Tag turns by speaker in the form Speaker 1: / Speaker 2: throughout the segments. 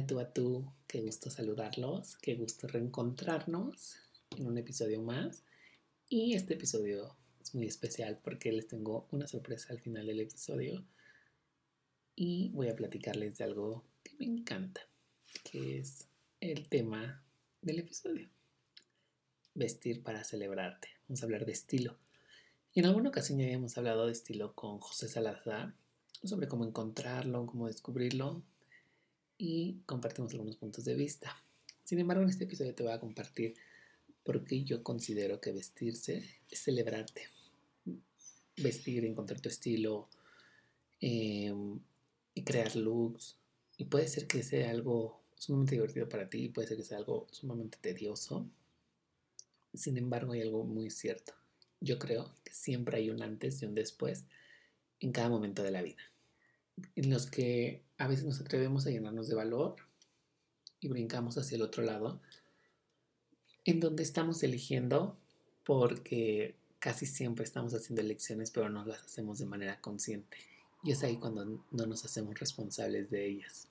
Speaker 1: De tú a tú, qué gusto saludarlos, qué gusto reencontrarnos en un episodio más. Y este episodio es muy especial porque les tengo una sorpresa al final del episodio y voy a platicarles de algo que me encanta, que es el tema del episodio. Vestir para celebrarte. Vamos a hablar de estilo. Y en alguna ocasión ya habíamos hablado de estilo con José Salazar, sobre cómo encontrarlo, cómo descubrirlo y compartimos algunos puntos de vista. Sin embargo, en este episodio te voy a compartir por qué yo considero que vestirse es celebrarte. Vestir, encontrar tu estilo em, y crear looks. Y puede ser que sea algo sumamente divertido para ti, puede ser que sea algo sumamente tedioso. Sin embargo, hay algo muy cierto. Yo creo que siempre hay un antes y un después en cada momento de la vida en los que a veces nos atrevemos a llenarnos de valor y brincamos hacia el otro lado, en donde estamos eligiendo porque casi siempre estamos haciendo elecciones, pero no las hacemos de manera consciente. Y es ahí cuando no nos hacemos responsables de ellas.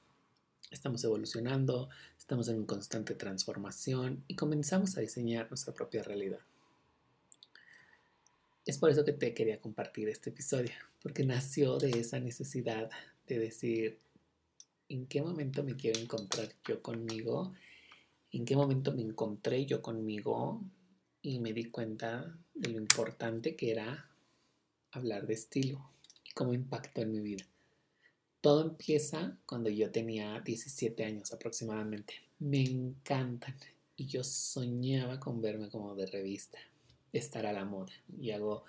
Speaker 1: Estamos evolucionando, estamos en una constante transformación y comenzamos a diseñar nuestra propia realidad. Es por eso que te quería compartir este episodio, porque nació de esa necesidad de decir, ¿en qué momento me quiero encontrar yo conmigo? ¿En qué momento me encontré yo conmigo? Y me di cuenta de lo importante que era hablar de estilo y cómo impactó en mi vida. Todo empieza cuando yo tenía 17 años aproximadamente. Me encantan y yo soñaba con verme como de revista estar a la moda. Y hago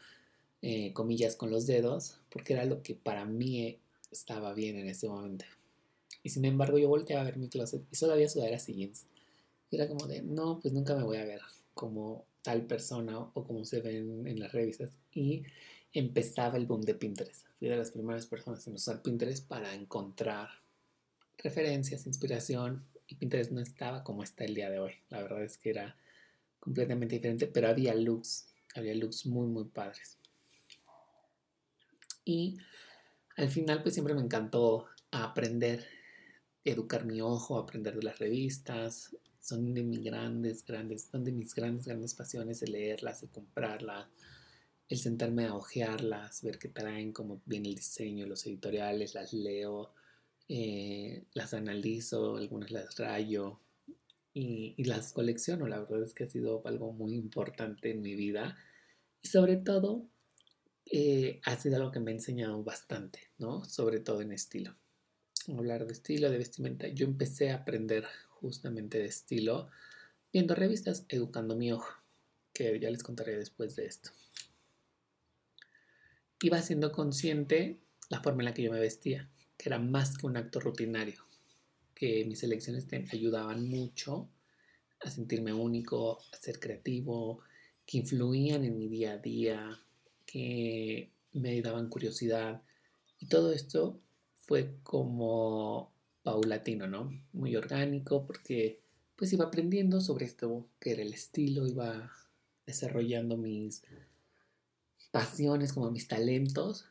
Speaker 1: eh, comillas con los dedos porque era lo que para mí estaba bien en ese momento. Y sin embargo yo volteaba a ver mi closet y solo había sudaderas y jeans. Y era como de, no, pues nunca me voy a ver como tal persona o como se ven en las revistas. Y empezaba el boom de Pinterest. Fui de las primeras personas en usar Pinterest para encontrar referencias, inspiración. Y Pinterest no estaba como está el día de hoy. La verdad es que era completamente diferente, pero había looks, había looks muy, muy padres. Y al final, pues siempre me encantó aprender, educar mi ojo, aprender de las revistas. Son de mis grandes, grandes, son de mis grandes, grandes pasiones el leerlas, el comprarlas, el sentarme a ojearlas, ver qué traen, cómo viene el diseño, los editoriales, las leo, eh, las analizo, algunas las rayo, y, las colecciono. La verdad es que ha sido algo muy importante en mi vida y sobre todo eh, ha sido algo que me ha enseñado bastante, ¿no? Sobre todo en estilo. Hablar de estilo, de vestimenta. Yo empecé a aprender justamente de estilo viendo revistas, educando mi ojo, que ya les contaré después de esto. Iba siendo consciente la forma en la que yo me vestía, que era más que un acto rutinario, que mis elecciones ayudaban mucho a sentirme único, a ser creativo, que influían en mi día a día, que me daban curiosidad. Y todo esto fue como paulatino, ¿no? Muy orgánico porque pues iba aprendiendo sobre esto que era el estilo, iba desarrollando mis pasiones como mis talentos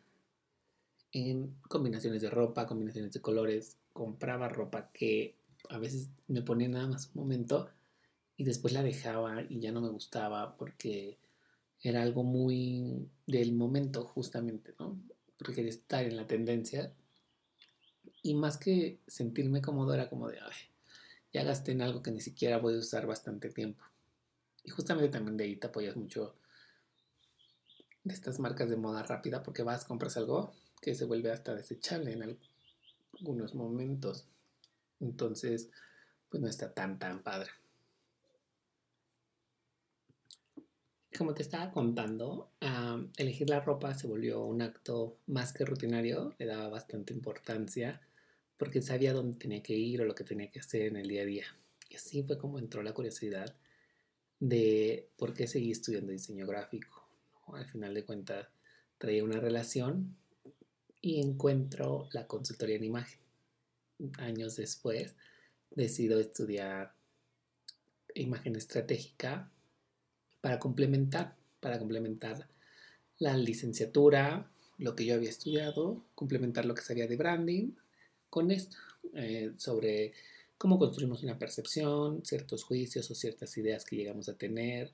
Speaker 1: en combinaciones de ropa, combinaciones de colores, compraba ropa que a veces me ponía nada más un momento y después la dejaba y ya no me gustaba porque era algo muy del momento justamente, ¿no? Porque quería estar en la tendencia y más que sentirme cómodo era como de, ya gasté en algo que ni siquiera voy a usar bastante tiempo. Y justamente también de ahí te apoyas mucho de estas marcas de moda rápida porque vas, compras algo que se vuelve hasta desechable en, algunos momentos. Entonces, pues no está tan, tan padre. Como te estaba contando, elegir la ropa se volvió un acto más que rutinario, le daba bastante importancia porque sabía dónde tenía que ir o lo que tenía que hacer en el día a día. Y así fue como entró la curiosidad de por qué seguí estudiando diseño gráfico. Al final de cuentas, traía una relación y encuentro la consultoría en imagen. Años después decido estudiar imagen estratégica para complementar, para complementar la licenciatura, lo que yo había estudiado, complementar lo que sabía de branding con esto. eh, sobre cómo construimos una percepción, ciertos juicios o ciertas ideas que llegamos a tener.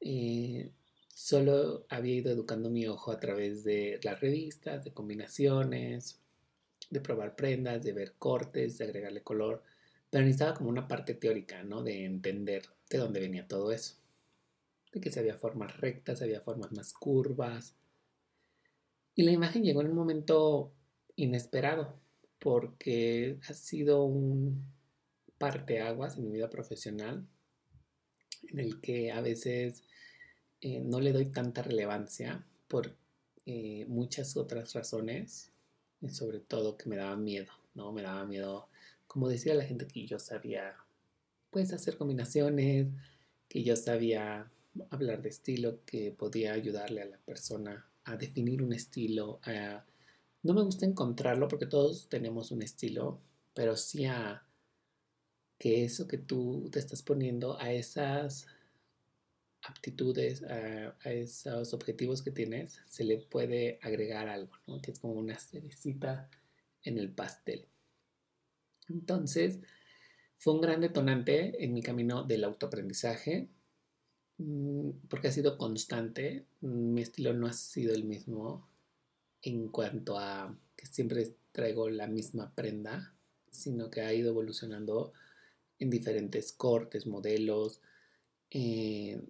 Speaker 1: Eh, solo había ido educando mi ojo a través de las revistas, de combinaciones, de probar prendas, de ver cortes, de agregarle color, pero necesitaba como una parte teórica, ¿no? De entender de dónde venía todo eso. De que se había formas rectas, había formas más curvas. Y la imagen llegó en un momento inesperado, porque ha sido un parteaguas en mi vida profesional, en el que a veces eh, no le doy tanta relevancia por eh, muchas otras razones, sobre todo que me daba miedo, ¿no? Me daba miedo, como decir a la gente que yo sabía, pues, hacer combinaciones, que yo sabía hablar de estilo, que podía ayudarle a la persona a definir un estilo, a no me gusta encontrarlo porque todos tenemos un estilo, pero sí a que eso que tú te estás poniendo a esas aptitudes, a, esos objetivos que tienes, se le puede agregar algo, que es como una cerecita en el pastel. Entonces, fue un gran detonante en mi camino del autoaprendizaje, mm, porque ha sido constante. Mi estilo no ha sido el mismo en cuanto a que siempre traigo la misma prenda, sino que ha ido evolucionando en diferentes cortes, modelos. Eh,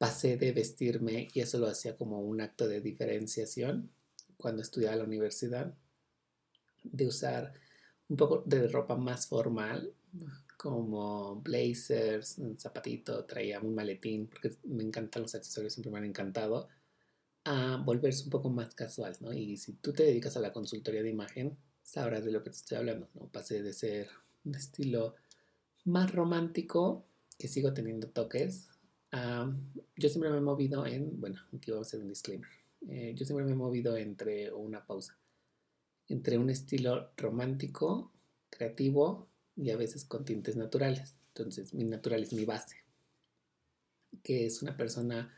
Speaker 1: pasé de vestirme, y eso lo hacía como un acto de diferenciación cuando estudiaba en la universidad, de usar un poco de ropa más formal, como blazers, un zapatito, traía un maletín, porque me encantan los accesorios, siempre me han encantado a volverse un poco más casual, ¿no? Y si tú te dedicas a la consultoría de imagen, sabrás de lo que te estoy hablando, ¿no? Pasé de ser un estilo más romántico, que sigo teniendo toques. Yo siempre me he movido en, bueno, aquí vamos a hacer un disclaimer. Eh, yo siempre me he movido entre, una pausa, entre un estilo romántico, creativo y a veces con tintes naturales. Entonces, mi natural es mi base, que es una persona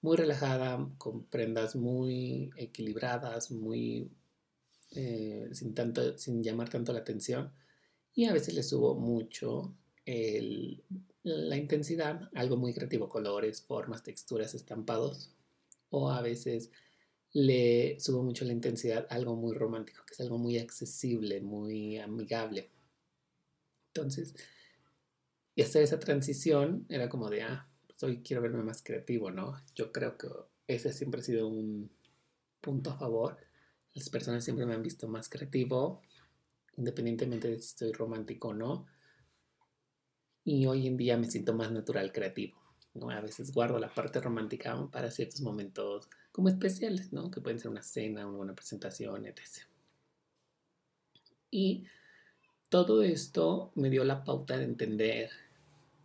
Speaker 1: muy relajada, con prendas muy equilibradas, muy eh, sin, tanto, sin llamar tanto la atención. Y a veces le subo mucho la intensidad, algo muy creativo, colores, formas, texturas, estampados. O a veces le subo mucho la intensidad, algo muy romántico, que es algo muy accesible, muy amigable. Entonces, y hacer esa transición era como de, ah, hoy quiero verme más creativo, ¿no? Yo creo que ese siempre ha sido un punto a favor. Las personas siempre me han visto más creativo, independientemente de si estoy romántico o no. Y hoy en día me siento más natural creativo. ¿no? A veces guardo la parte romántica para ciertos momentos como especiales, ¿no? Que pueden ser una cena, una presentación, etc. Y todo esto me dio la pauta de entender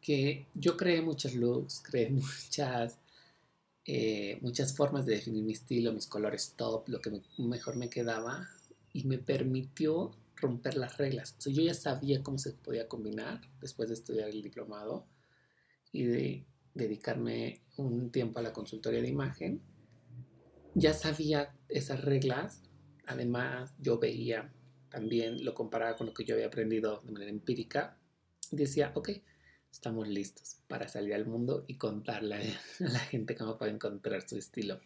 Speaker 1: que yo creé muchos looks, creé muchas, eh, muchas formas de definir mi estilo, mis colores top, lo que mejor me quedaba y me permitió romper las reglas. O sea, yo ya sabía cómo se podía combinar después de estudiar el diplomado y de dedicarme un tiempo a la consultoría de imagen. Ya sabía esas reglas. Además, yo veía también, lo comparaba con lo que yo había aprendido de manera empírica y decía, ok, estamos listos para salir al mundo y contarle a la gente cómo puede encontrar su estilo.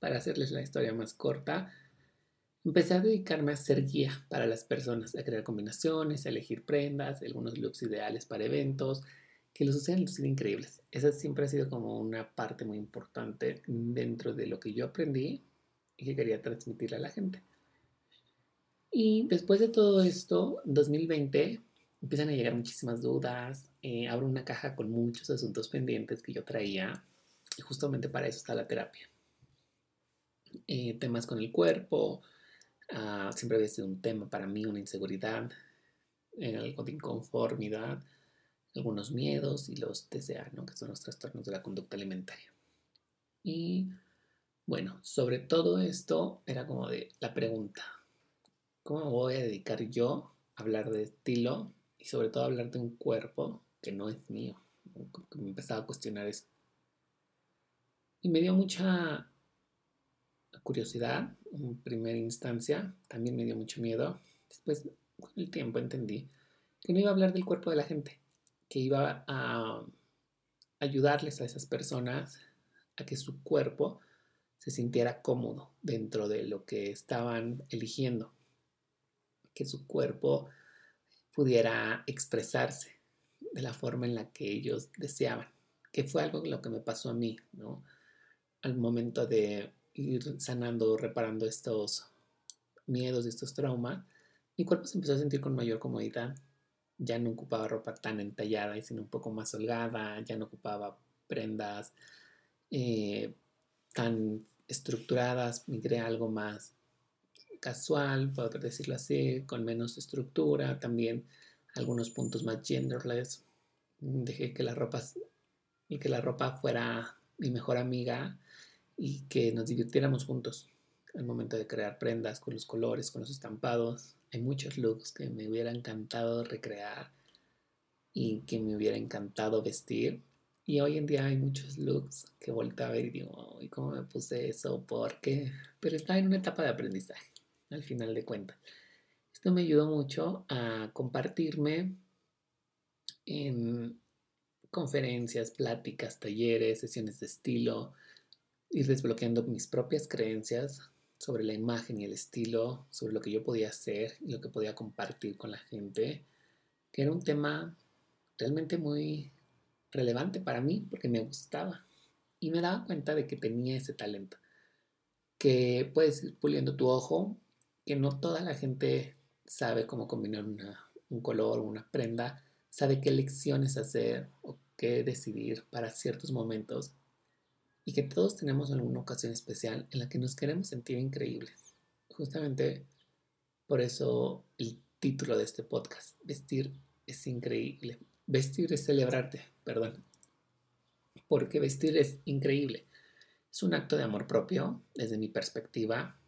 Speaker 1: Para hacerles la historia más corta, empecé a dedicarme a ser guía para las personas, a crear combinaciones, a elegir prendas, algunos looks ideales para eventos, que los hacían lucir increíbles. Esa siempre ha sido como una parte muy importante dentro de lo que yo aprendí y que quería transmitirle a la gente. Y después de todo esto, 2020 empiezan a llegar muchísimas dudas, eh, abro una caja con muchos asuntos pendientes que yo traía y justamente para eso está la terapia. Eh, temas con el cuerpo, ah, siempre había sido un tema para mí, una inseguridad, eh, algo de inconformidad, algunos miedos y los TCA, ¿no? que son los trastornos de la conducta alimentaria. Y bueno, sobre todo esto era como de la pregunta, ¿cómo voy a dedicar yo a hablar de estilo y sobre todo hablar de un cuerpo que no es mío. Me empezaba a cuestionar eso. Y me dio mucha curiosidad en primera instancia, también me dio mucho miedo. Después con el tiempo entendí que no iba a hablar del cuerpo de la gente, que iba a ayudarles a esas personas a que su cuerpo se sintiera cómodo dentro de lo que estaban eligiendo, que su cuerpo pudiera expresarse de la forma en la que ellos deseaban, que fue algo lo que me pasó a mí, ¿no? Al momento de ir sanando, reparando estos miedos, estos traumas, mi cuerpo se empezó a sentir con mayor comodidad. Ya no ocupaba ropa tan entallada y sino un poco más holgada, ya no ocupaba prendas eh, tan estructuradas, migré algo más casual, puedo decirlo así, con menos estructura, también algunos puntos más genderless. Dejé que la ropa y que la ropa fuera mi mejor amiga y que nos divirtiéramos juntos al momento de crear prendas con los colores, con los estampados. Hay muchos looks que me hubiera encantado recrear y que me hubiera encantado vestir. Y hoy en día hay muchos looks que vuelto a ver y digo, ¿y cómo me puse eso? ¿Por qué? Pero está en una etapa de aprendizaje, al final de cuentas. Esto me ayudó mucho a compartirme en conferencias, pláticas, talleres, sesiones de estilo, ir desbloqueando mis propias creencias sobre la imagen y el estilo, sobre lo que yo podía hacer y lo que podía compartir con la gente, que era un tema realmente muy relevante para mí porque me gustaba y me daba cuenta de que tenía ese talento, que puedes ir puliendo tu ojo, que no toda la gente sabe cómo combinar un color o una prenda, sabe qué lecciones hacer o qué decidir para ciertos momentos y que todos tenemos alguna ocasión especial en la que nos queremos sentir increíbles. Justamente por eso el título de este podcast, Vestir es increíble. Vestir es celebrarte, perdón. Porque vestir es increíble. Es un acto de amor propio, desde mi perspectiva.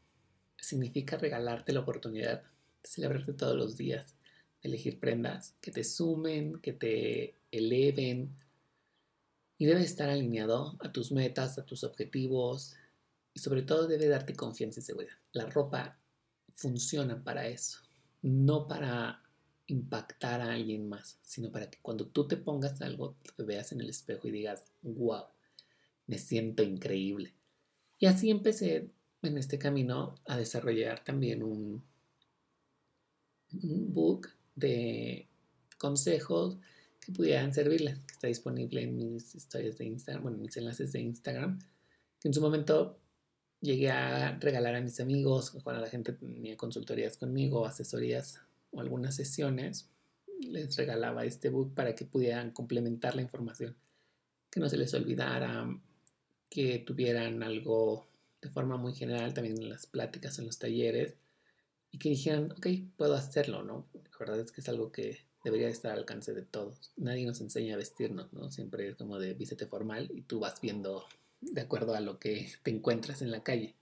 Speaker 1: Significa regalarte la oportunidad de celebrarte todos los días, de elegir prendas que te sumen, que te eleven, y debe estar alineado a tus metas, a tus objetivos y sobre todo debe darte confianza y seguridad. La ropa funciona para eso, no para impactar a alguien más, sino para que cuando tú te pongas algo, te veas en el espejo y digas, wow, me siento increíble. Y así empecé en este camino a desarrollar también un, un book de consejos que pudieran servirles, que está disponible en mis historias de Instagram, bueno, en mis enlaces de Instagram, que en su momento llegué a regalar a mis amigos, cuando la gente tenía consultorías conmigo, asesorías o algunas sesiones, les regalaba este book para que pudieran complementar la información, que no se les olvidara, que tuvieran algo de forma muy general también en las pláticas, en los talleres, y que dijeran, ok, puedo hacerlo, ¿no? La verdad es que es algo que debería estar al alcance de todos. Nadie nos enseña a vestirnos, ¿no? Siempre es como de vístete formal y tú vas viendo de acuerdo a lo que te encuentras en la calle.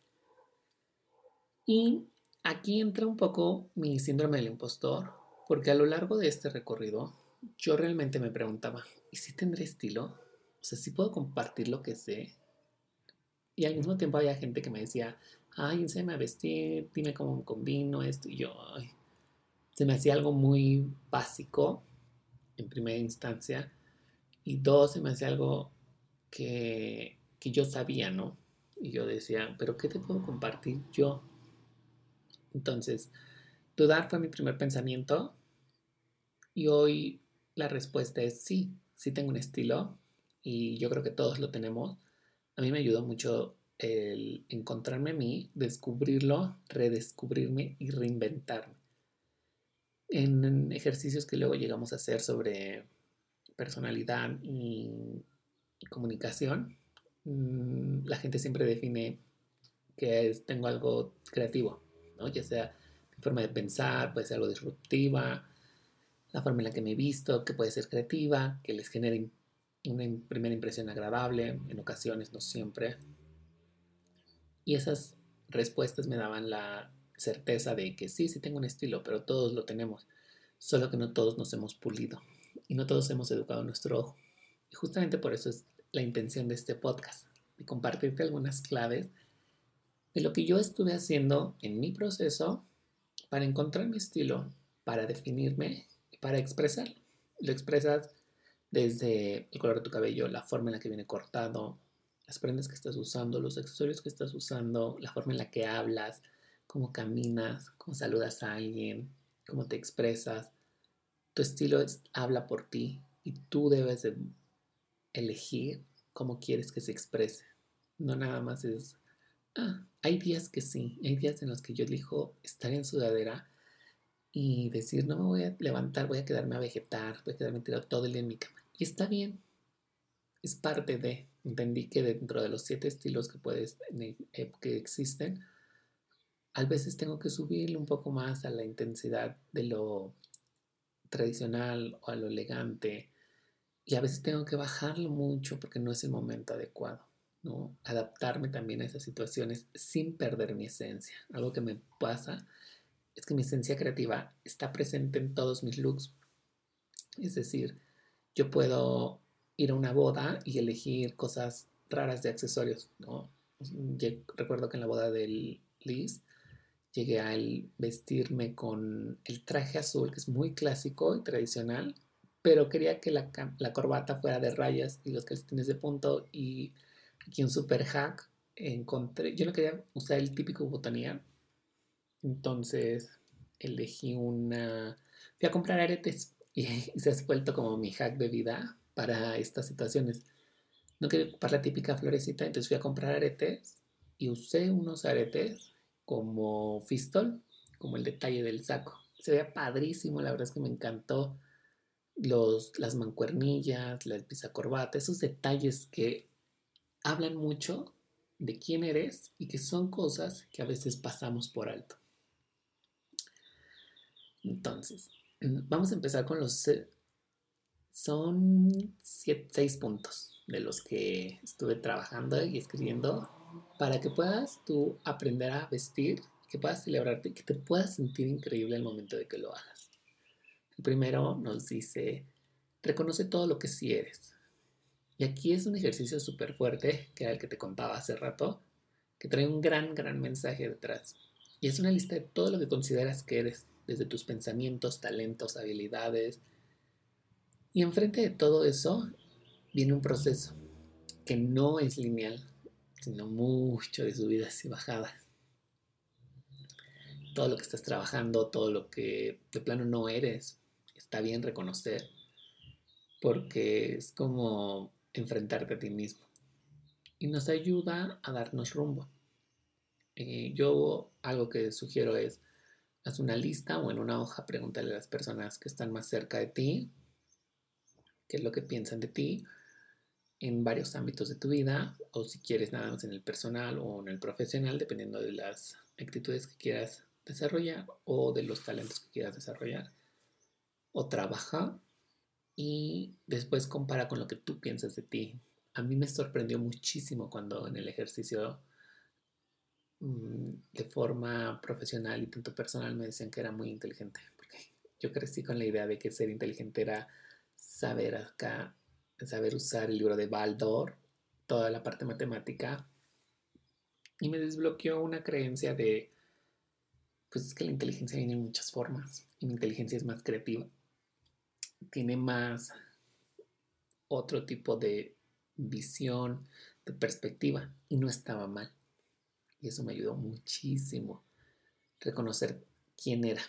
Speaker 1: Y aquí entra un poco mi síndrome del impostor, porque a lo largo de este recorrido yo realmente me preguntaba, ¿y si tendré estilo? O sea, si puedo compartir lo que sé. Y al mismo tiempo había gente que me decía, ay, enséñame a vestir, dime cómo combino esto. Y yo, ay, se me hacía algo muy básico en primera instancia y dos, se me hacía algo que, que yo sabía, ¿no? Y yo decía, pero ¿qué te puedo compartir yo? Entonces, dudar fue mi primer pensamiento y hoy la respuesta es sí, sí tengo un estilo y yo creo que todos lo tenemos. A mí me ayudó mucho el encontrarme a mí, descubrirlo, redescubrirme y reinventarme en ejercicios que luego llegamos a hacer sobre personalidad y, comunicación, mm, la gente siempre define que tengo algo creativo, ¿no? ya sea mi forma de pensar, puede ser algo disruptiva, la forma en la que me he visto, que puede ser creativa, que les genere una primera impresión agradable, en ocasiones, no siempre. Y esas respuestas me daban la certeza de que sí, sí tengo un estilo, pero todos lo tenemos, solo que no todos nos hemos pulido y no todos hemos educado nuestro ojo. Y justamente por eso es la intención de este podcast, de compartirte algunas claves de lo que yo estuve haciendo en mi proceso para encontrar mi estilo, para definirme y para expresar. Lo expresas desde el color de tu cabello, la forma en la que viene cortado, las prendas que estás usando, los accesorios que estás usando, la forma en la que hablas, cómo caminas, cómo saludas a alguien, cómo te expresas. Tu estilo habla por ti y tú debes de elegir cómo quieres que se exprese. No nada más es, ah, hay días que sí, hay días en los que yo elijo estar en sudadera y decir, no me voy a levantar, voy a quedarme a vegetar, voy a quedarme tirado todo el día en mi cama. Y está bien, es parte de, entendí que dentro de los siete estilos que puedes, eh, que existen, a veces tengo que subirle un poco más a la intensidad de lo tradicional o a lo elegante y a veces tengo que bajarlo mucho porque no es el momento adecuado, ¿no? Adaptarme también a esas situaciones sin perder mi esencia. Algo que me pasa es que mi esencia creativa está presente en todos mis looks. Es decir, yo puedo ir a una boda y elegir cosas raras de accesorios, ¿no? recuerdo que en la boda del Liz llegué a vestirme con el traje azul, que es muy clásico y tradicional, pero quería que la, corbata fuera de rayas y los calcetines de punto y aquí un super hack encontré, yo no quería usar el típico botanier, entonces elegí una, fui a comprar aretes y, se ha vuelto como mi hack de vida para estas situaciones. No quería ocupar la típica florecita, entonces fui a comprar aretes y usé unos aretes como fistol, como el detalle del saco. Se veía padrísimo, la verdad es que me encantó los, las mancuernillas, la corbata, esos detalles que hablan mucho de quién eres y que son cosas que a veces pasamos por alto. Entonces, vamos a empezar con los... Son seis puntos de los que estuve trabajando y escribiendo para que puedas tú aprender a vestir, que puedas celebrarte, que te puedas sentir increíble el momento de que lo hagas. El primero nos dice, reconoce todo lo que sí eres. Y aquí es un ejercicio súper fuerte, que era el que te contaba hace rato, que trae un gran, gran mensaje detrás. Y es una lista de todo lo que consideras que eres desde tus pensamientos, talentos, habilidades. Y enfrente de todo eso viene un proceso que no es lineal, sino mucho de subidas y bajadas. Todo lo que estás trabajando, todo lo que de plano no eres, está bien reconocer, porque es como enfrentarte a ti mismo. Y nos ayuda a darnos rumbo. Eh, yo algo que sugiero es haz una lista o en una hoja pregúntale a las personas que están más cerca de ti qué es lo que piensan de ti en varios ámbitos de tu vida o si quieres nada más en el personal o en el profesional dependiendo de las actitudes que quieras desarrollar o de los talentos que quieras desarrollar o trabaja y después compara con lo que tú piensas de ti. A mí me sorprendió muchísimo cuando en el ejercicio Mm, de forma profesional y tanto personal me decían que era muy inteligente. Porque yo crecí con la idea de que ser inteligente era saber acá, saber usar el libro de Baldor, toda la parte matemática. Y me desbloqueó una creencia de, pues es que la inteligencia viene en muchas formas y mi inteligencia es más creativa. Tiene más otro tipo de visión, de perspectiva y no estaba mal. Y eso me ayudó muchísimo. Reconocer quién era.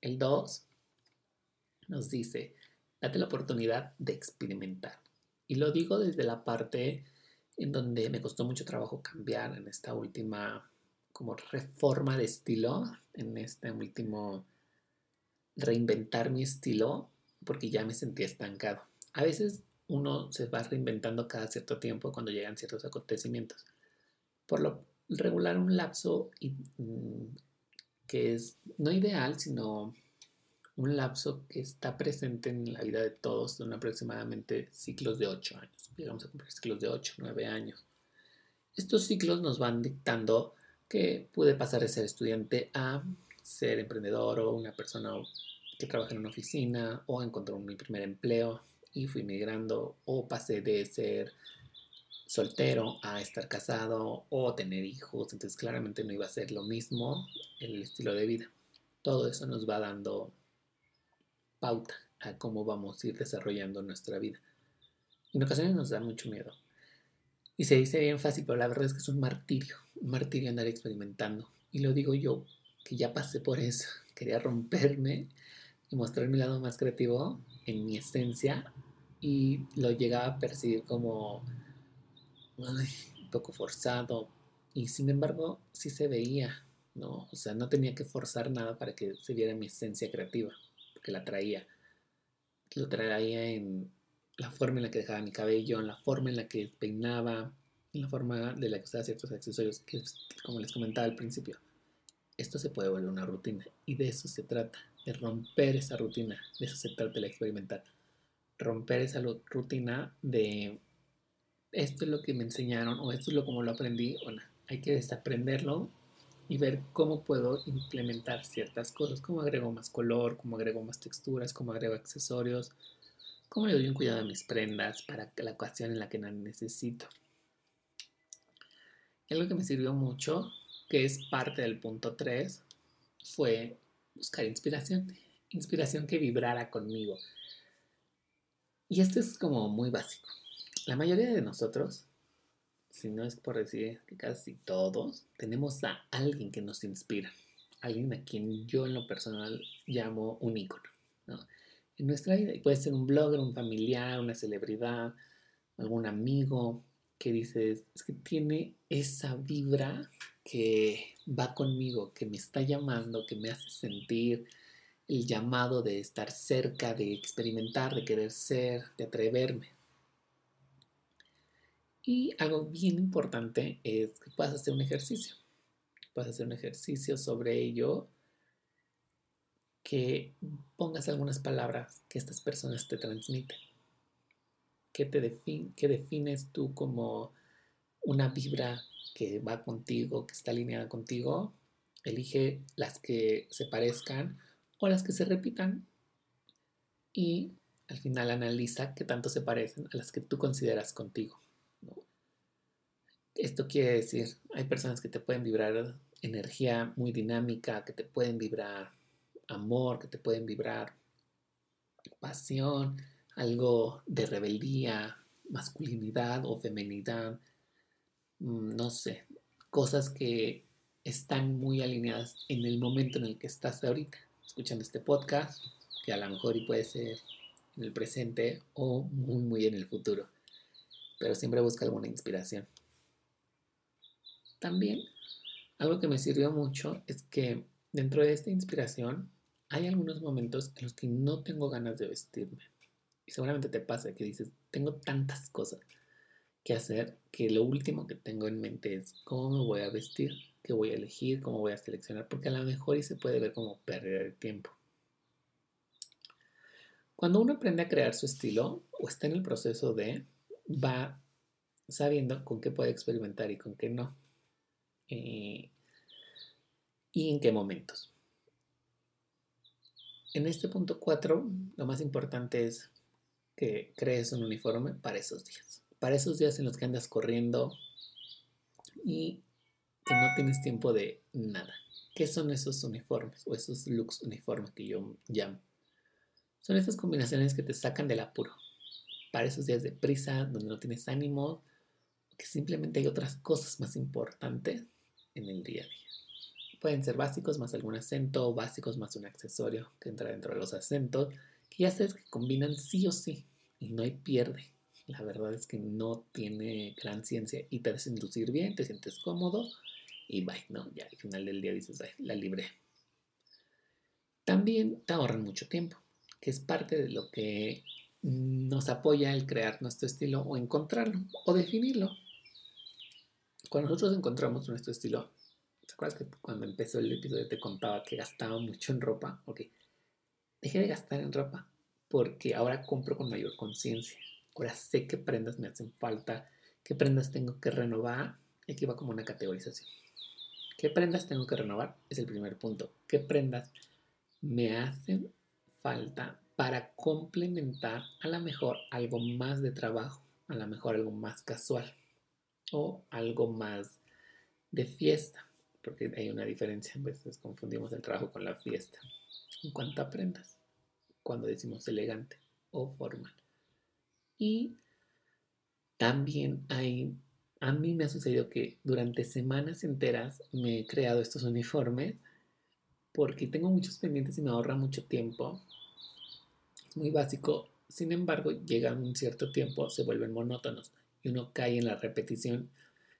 Speaker 1: El 2 nos dice, date la oportunidad de experimentar. Y lo digo desde la parte en donde me costó mucho trabajo cambiar en esta última como reforma de estilo, en este último reinventar mi estilo, porque ya me sentía estancado. A veces uno se va reinventando cada cierto tiempo cuando llegan ciertos acontecimientos por lo regular un lapso que es no ideal, sino un lapso que está presente en la vida de todos en aproximadamente ciclos de 8 años. Llegamos a cumplir ciclos de 8, 9 años. Estos ciclos nos van dictando que puede pasar de ser estudiante a ser emprendedor o una persona que trabaja en una oficina o encontró mi primer empleo y fui migrando o pasé de ser soltero a estar casado o tener hijos, entonces claramente no iba a ser lo mismo el estilo de vida. todo eso nos va dando pauta a cómo vamos a ir desarrollando nuestra vida. En ocasiones nos da mucho miedo. Y se dice bien fácil, pero la verdad es que es un martirio, un martirio andar experimentando. Y lo digo yo, que ya pasé por eso. Quería romperme y mostrar mi lado más creativo en mi esencia y lo llegaba a percibir como un poco forzado y sin embargo sí se veía, ¿no? O sea, no tenía que forzar nada para que se viera mi esencia creativa, porque la traía. Lo traía en la forma en la que dejaba mi cabello, en la forma en la que peinaba, en la forma de la que usaba ciertos accesorios, que como les comentaba al principio. Esto se puede volver una rutina y de eso se trata, de romper esa rutina, de eso se trata el experimentar. Romper esa rutina de esto es lo que me enseñaron o esto es lo como lo aprendí, bueno, hay que desaprenderlo y ver cómo puedo implementar ciertas cosas, cómo agrego más color, cómo agrego más texturas, cómo agrego accesorios, cómo le doy un cuidado a mis prendas para la ocasión en la que la necesito. Y algo que me sirvió mucho, que es parte del punto 3, fue buscar inspiración, inspiración que vibrara conmigo. Y esto es como muy básico. La mayoría de nosotros si no es por decir que casi todos, tenemos a alguien que nos inspira, alguien a quien yo en lo personal llamo un ícono, En nuestra vida, y puede ser un blogger, un familiar, una celebridad, algún amigo que dices, es que tiene esa vibra que va conmigo, que me está llamando, que me hace sentir el llamado de estar cerca, de experimentar, de querer ser, de atreverme. Y algo bien importante es que puedas hacer un ejercicio. Puedes hacer un ejercicio sobre ello, que pongas algunas palabras que estas personas te transmiten. ¿Qué, te defines tú como una vibra que va contigo, que está alineada contigo? Elige las que se parezcan o las que se repitan y al final analiza qué tanto se parecen a las que tú consideras contigo. Esto quiere decir, hay personas que te pueden vibrar energía muy dinámica, que te pueden vibrar amor, que te pueden vibrar pasión, algo de rebeldía, masculinidad o feminidad, mm, no sé, cosas que están muy alineadas en el momento en el que estás ahorita escuchando este podcast, que a lo mejor y puede ser en el presente o muy, muy en el futuro, pero siempre busca alguna inspiración. También algo que me sirvió mucho es que dentro de esta inspiración hay algunos momentos en los que no tengo ganas de vestirme. Y seguramente te pasa que dices, tengo tantas cosas que hacer que lo último que tengo en mente es cómo me voy a vestir, qué voy a elegir, cómo voy a seleccionar, porque a lo mejor y se puede ver como perder el tiempo. Cuando uno aprende a crear su estilo o está en el proceso de, va sabiendo con qué puede experimentar y con qué no. Eh, y en qué momentos. En este punto 4, lo más importante es que crees un uniforme para esos días. Para esos días en los que andas corriendo y que no tienes tiempo de nada. ¿Qué son esos uniformes o esos looks uniformes que yo llamo? Son estas combinaciones que te sacan del apuro. Para esos días de prisa, donde no tienes ánimo, que simplemente hay otras cosas más importantes en el día a día. Pueden ser básicos más algún acento, básicos más un accesorio que entra dentro de los acentos, que ya sabes que combinan sí o sí y no hay pierde. La verdad es que no tiene gran ciencia y te hacen lucir bien, te sientes cómodo y bye, ¿no? Ya al final del día dices, la libré. También te ahorran mucho tiempo, que es parte de lo que nos apoya el crear nuestro estilo o encontrarlo o definirlo. Cuando nosotros encontramos nuestro estilo, ¿te acuerdas que cuando empezó el episodio te contaba que gastaba mucho en ropa? Ok, dejé de gastar en ropa porque ahora compro con mayor conciencia. Ahora sé qué prendas me hacen falta, qué prendas tengo que renovar. Aquí va como una categorización. ¿Qué prendas tengo que renovar? Es el primer punto. ¿Qué prendas me hacen falta para complementar a lo mejor algo más de trabajo, a lo mejor algo más casual? O algo más de fiesta. porque hay una diferencia, a veces confundimos el trabajo con la fiesta. En cuanto a prendas, cuando decimos elegante o formal. Y también hay, a mí me ha sucedido que durante semanas enteras me he creado estos uniformes porque tengo muchos pendientes y me ahorra mucho tiempo. Es muy básico, sin embargo, llega un cierto tiempo, se vuelven monótonos y uno cae en la repetición.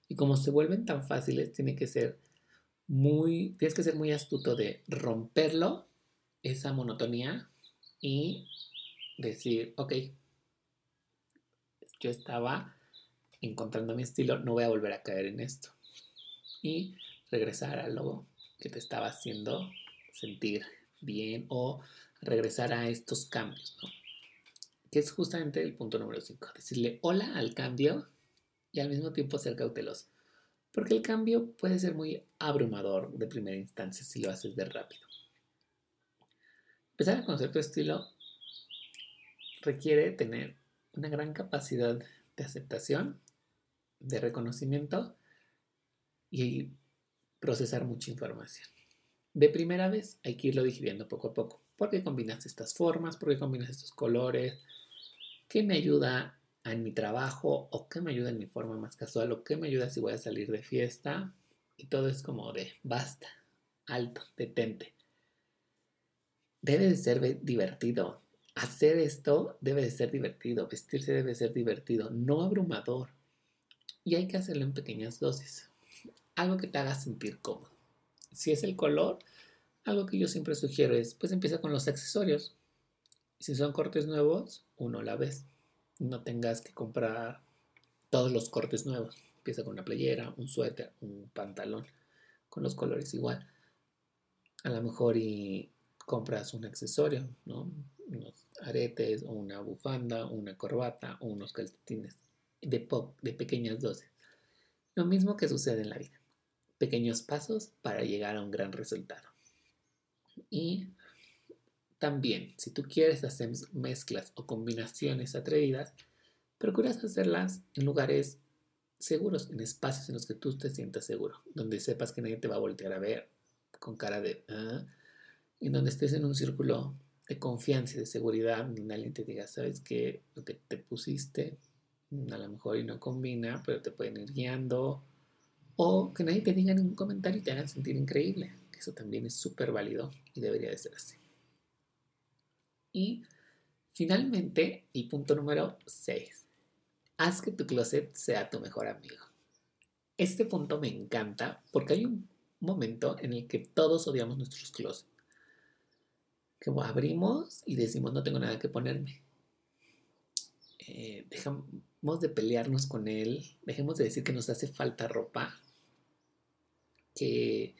Speaker 1: Y como se vuelven tan fáciles, tiene que ser muy, tienes que ser muy astuto de romperlo, esa monotonía, y decir, ok, yo estaba encontrando mi estilo, no voy a volver a caer en esto. Y regresar a lo que te estaba haciendo sentir bien o regresar a estos cambios, ¿no? Que es justamente el punto número 5, decirle hola al cambio y al mismo tiempo ser cauteloso. Porque el cambio puede ser muy abrumador de primera instancia si lo haces de rápido. Empezar a conocer tu estilo requiere tener una gran capacidad de aceptación, de reconocimiento y procesar mucha información. De primera vez hay que irlo digiriendo poco a poco. ¿Por qué combinas estas formas? ¿Por qué combinas estos colores? ¿Qué me ayuda en mi trabajo? ¿O qué me ayuda en mi forma más casual? ¿O qué me ayuda si voy a salir de fiesta? Y todo es como de basta, alto, detente. Debe de ser divertido. Hacer esto debe de ser divertido. Vestirse debe ser divertido, no abrumador. Y hay que hacerlo en pequeñas dosis. Algo que te haga sentir cómodo. Si es el color, algo que yo siempre sugiero es, pues empieza con los accesorios. Si son cortes nuevos, uno la vez. No tengas que comprar todos los cortes nuevos. Empieza con una playera, un suéter, un pantalón, con los colores igual. A lo mejor y compras un accesorio, ¿no? Unos aretes o una bufanda, una corbata unos calcetines de, de pequeñas dosis. Lo mismo que sucede en la vida. Pequeños pasos para llegar a un gran resultado. Y también, si tú quieres hacer mezclas o combinaciones atrevidas, procuras hacerlas en lugares seguros, en espacios en los que tú te sientas seguro, donde sepas que nadie te va a voltear a ver con cara de... ¿Ah? en donde estés en un círculo de confianza y de seguridad, donde alguien te diga, sabes que lo que te pusiste a lo mejor y no combina, pero te pueden ir guiando, o que nadie te diga ningún comentario y te hagan sentir increíble, eso también es súper válido y debería de ser así. Y finalmente, y punto número 6, haz que tu closet sea tu mejor amigo. Este punto me encanta porque hay un momento en el que todos odiamos nuestros closets que abrimos y decimos no tengo nada que ponerme. Eh, dejamos de pelearnos con él, dejemos de decir que nos hace falta ropa, que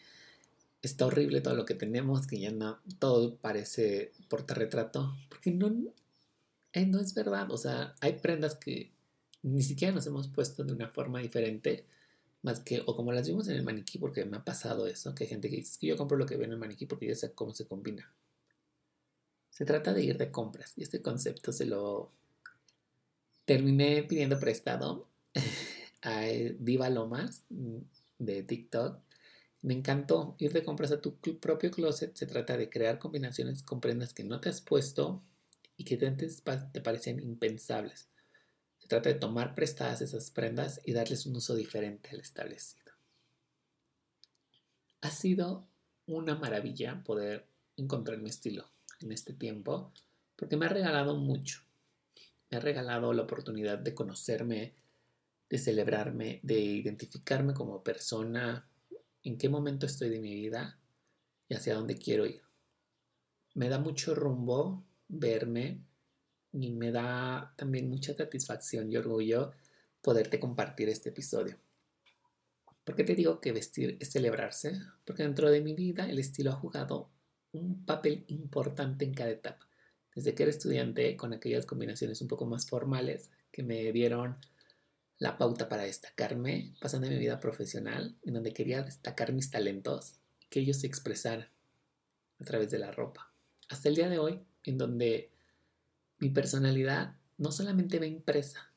Speaker 1: está horrible todo lo que tenemos, que ya no, todo parece portarretrato, porque no, eh, no es verdad, o sea, hay prendas que ni siquiera nos hemos puesto de una forma diferente, más que, o como las vimos en el maniquí, porque me ha pasado eso, que hay gente que dice, que yo compro lo que veo en el maniquí porque ya sé cómo se combina. Se trata de ir de compras y este concepto se lo terminé pidiendo prestado a Diva Lomas mm, de TikTok. Me encantó ir de compras a tu propio closet. Se trata de crear combinaciones con prendas que no te has puesto y que antes te parecen impensables. Se trata de tomar prestadas esas prendas y darles un uso diferente al establecido. Ha sido una maravilla poder encontrar mi estilo en este tiempo porque me ha regalado mucho. Me ha regalado la oportunidad de conocerme, de celebrarme, de identificarme como persona, en qué momento estoy de mi vida y hacia dónde quiero ir. Me da mucho rumbo verme y me da también mucha satisfacción y orgullo poderte compartir este episodio. ¿Por qué te digo que vestir es celebrarse? Porque dentro de mi vida el estilo ha jugado un papel importante en cada etapa. Desde que era estudiante, con aquellas combinaciones un poco más formales que me dieron la pauta para destacarme, pasando a mi vida profesional, en donde quería destacar mis talentos, que ellos se expresaran a través de la ropa. Hasta el día de hoy, en donde mi personalidad no solamente va impresa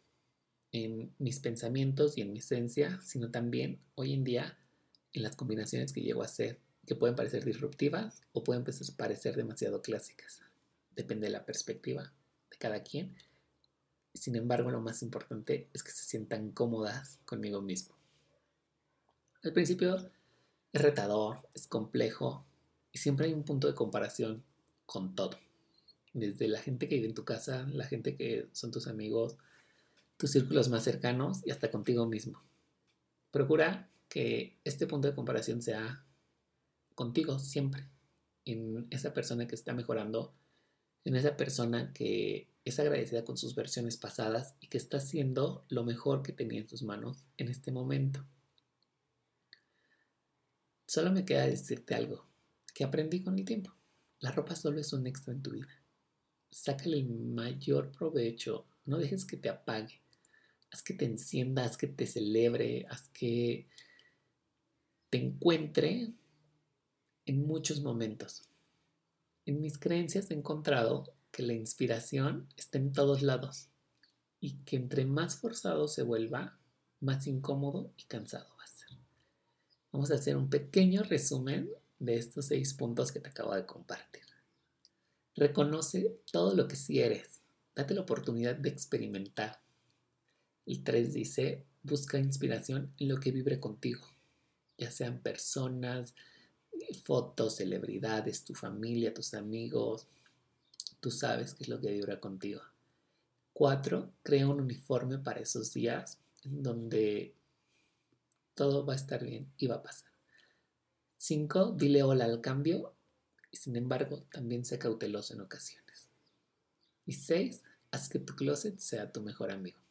Speaker 1: en mis pensamientos y en mi esencia, sino también hoy en día en las combinaciones que llego a hacer, que pueden parecer disruptivas o pueden parecer demasiado clásicas. Depende de la perspectiva de cada quien. Sin embargo, lo más importante es que se sientan cómodas conmigo mismo. Al principio es retador, es complejo y siempre hay un punto de comparación con todo. Desde la gente que vive en tu casa, la gente que son tus amigos, tus círculos más cercanos y hasta contigo mismo. Procura que este punto de comparación sea contigo siempre, en esa persona que está mejorando, en esa persona que es agradecida con sus versiones pasadas y que está haciendo lo mejor que tenía en sus manos en este momento. Solo me queda decirte algo que aprendí con el tiempo. La ropa solo es un extra en tu vida. Sácale el mayor provecho, no dejes que te apague haz que te encienda, haz que te celebre, haz que te encuentre en muchos momentos. En mis creencias he encontrado que la inspiración está en todos lados y que entre más forzado se vuelva, más incómodo y cansado va a ser. Vamos a hacer un pequeño resumen de estos seis puntos que te acabo de compartir. Reconoce todo lo que sí eres. Date la oportunidad de experimentar. El 3 dice, busca inspiración en lo que vibre contigo, ya sean personas, fotos, celebridades, tu familia, tus amigos. Tú sabes qué es lo que vibra contigo. 4. Crea un uniforme para esos días en donde todo va a estar bien y va a pasar. 5. Dile hola al cambio y sin embargo también sé cauteloso en ocasiones. Y 6. Haz que tu closet sea tu mejor amigo.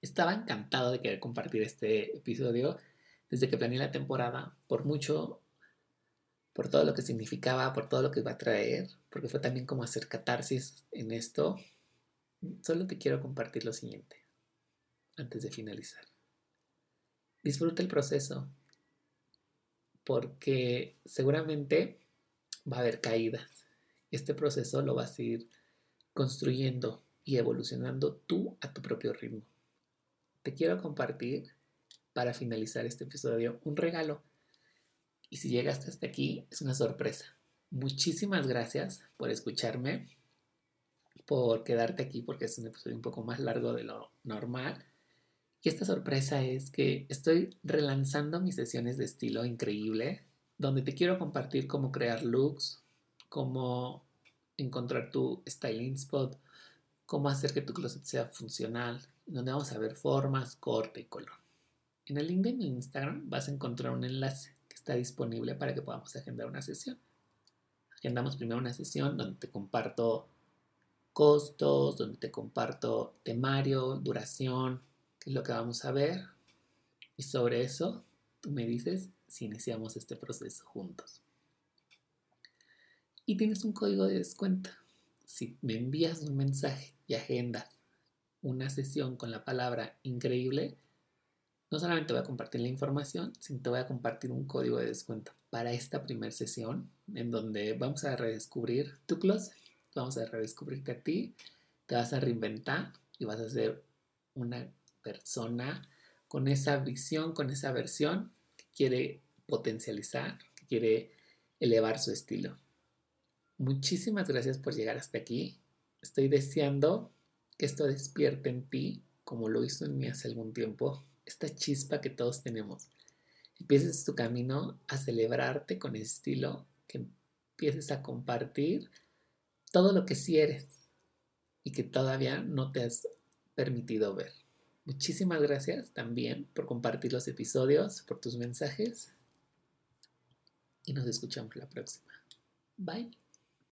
Speaker 1: Estaba encantado de querer compartir este episodio desde que planeé la temporada, por mucho, por todo lo que significaba, por todo lo que iba a traer, porque fue también como hacer catarsis en esto. Solo te quiero compartir lo siguiente, antes de finalizar. Disfruta el proceso, porque seguramente va a haber caídas. Este proceso lo vas a ir construyendo y evolucionando tú a tu propio ritmo te quiero compartir para finalizar este episodio un regalo. Y si llegaste hasta aquí, es una sorpresa. Muchísimas gracias por escucharme, por quedarte aquí porque es un episodio un poco más largo de lo normal. Y esta sorpresa es que estoy relanzando mis sesiones de estilo increíble, donde te quiero compartir cómo crear looks, cómo encontrar tu styling spot, cómo hacer que tu closet sea funcional, donde vamos a ver formas, corte y color. En el link de mi Instagram vas a encontrar un enlace está disponible para que podamos agendar una sesión. Agendamos primero una sesión donde te comparto costos, donde te comparto temario, duración, qué es lo que vamos a ver. Y sobre eso tú me dices si iniciamos este proceso juntos. Y tienes un código de descuento. Si me envías un mensaje y agendas una sesión con la palabra increíble, no solamente voy a compartir la información, sino te voy a compartir un código de descuento para esta primera sesión en donde vamos a redescubrir tu closet, vamos a redescubrirte a ti, te vas a reinventar y vas a ser una persona con esa visión, con esa versión que quiere potencializar, que quiere elevar su estilo. Muchísimas gracias por llegar hasta aquí. Estoy deseando que esto despierte en ti, como lo hizo en mí hace algún tiempo, esta chispa que todos tenemos. Empieces tu camino a celebrarte con estilo, que empieces a compartir todo lo que sí eres y que todavía no te has permitido ver. Muchísimas gracias también por compartir los episodios, por tus mensajes y nos escuchamos la próxima. Bye.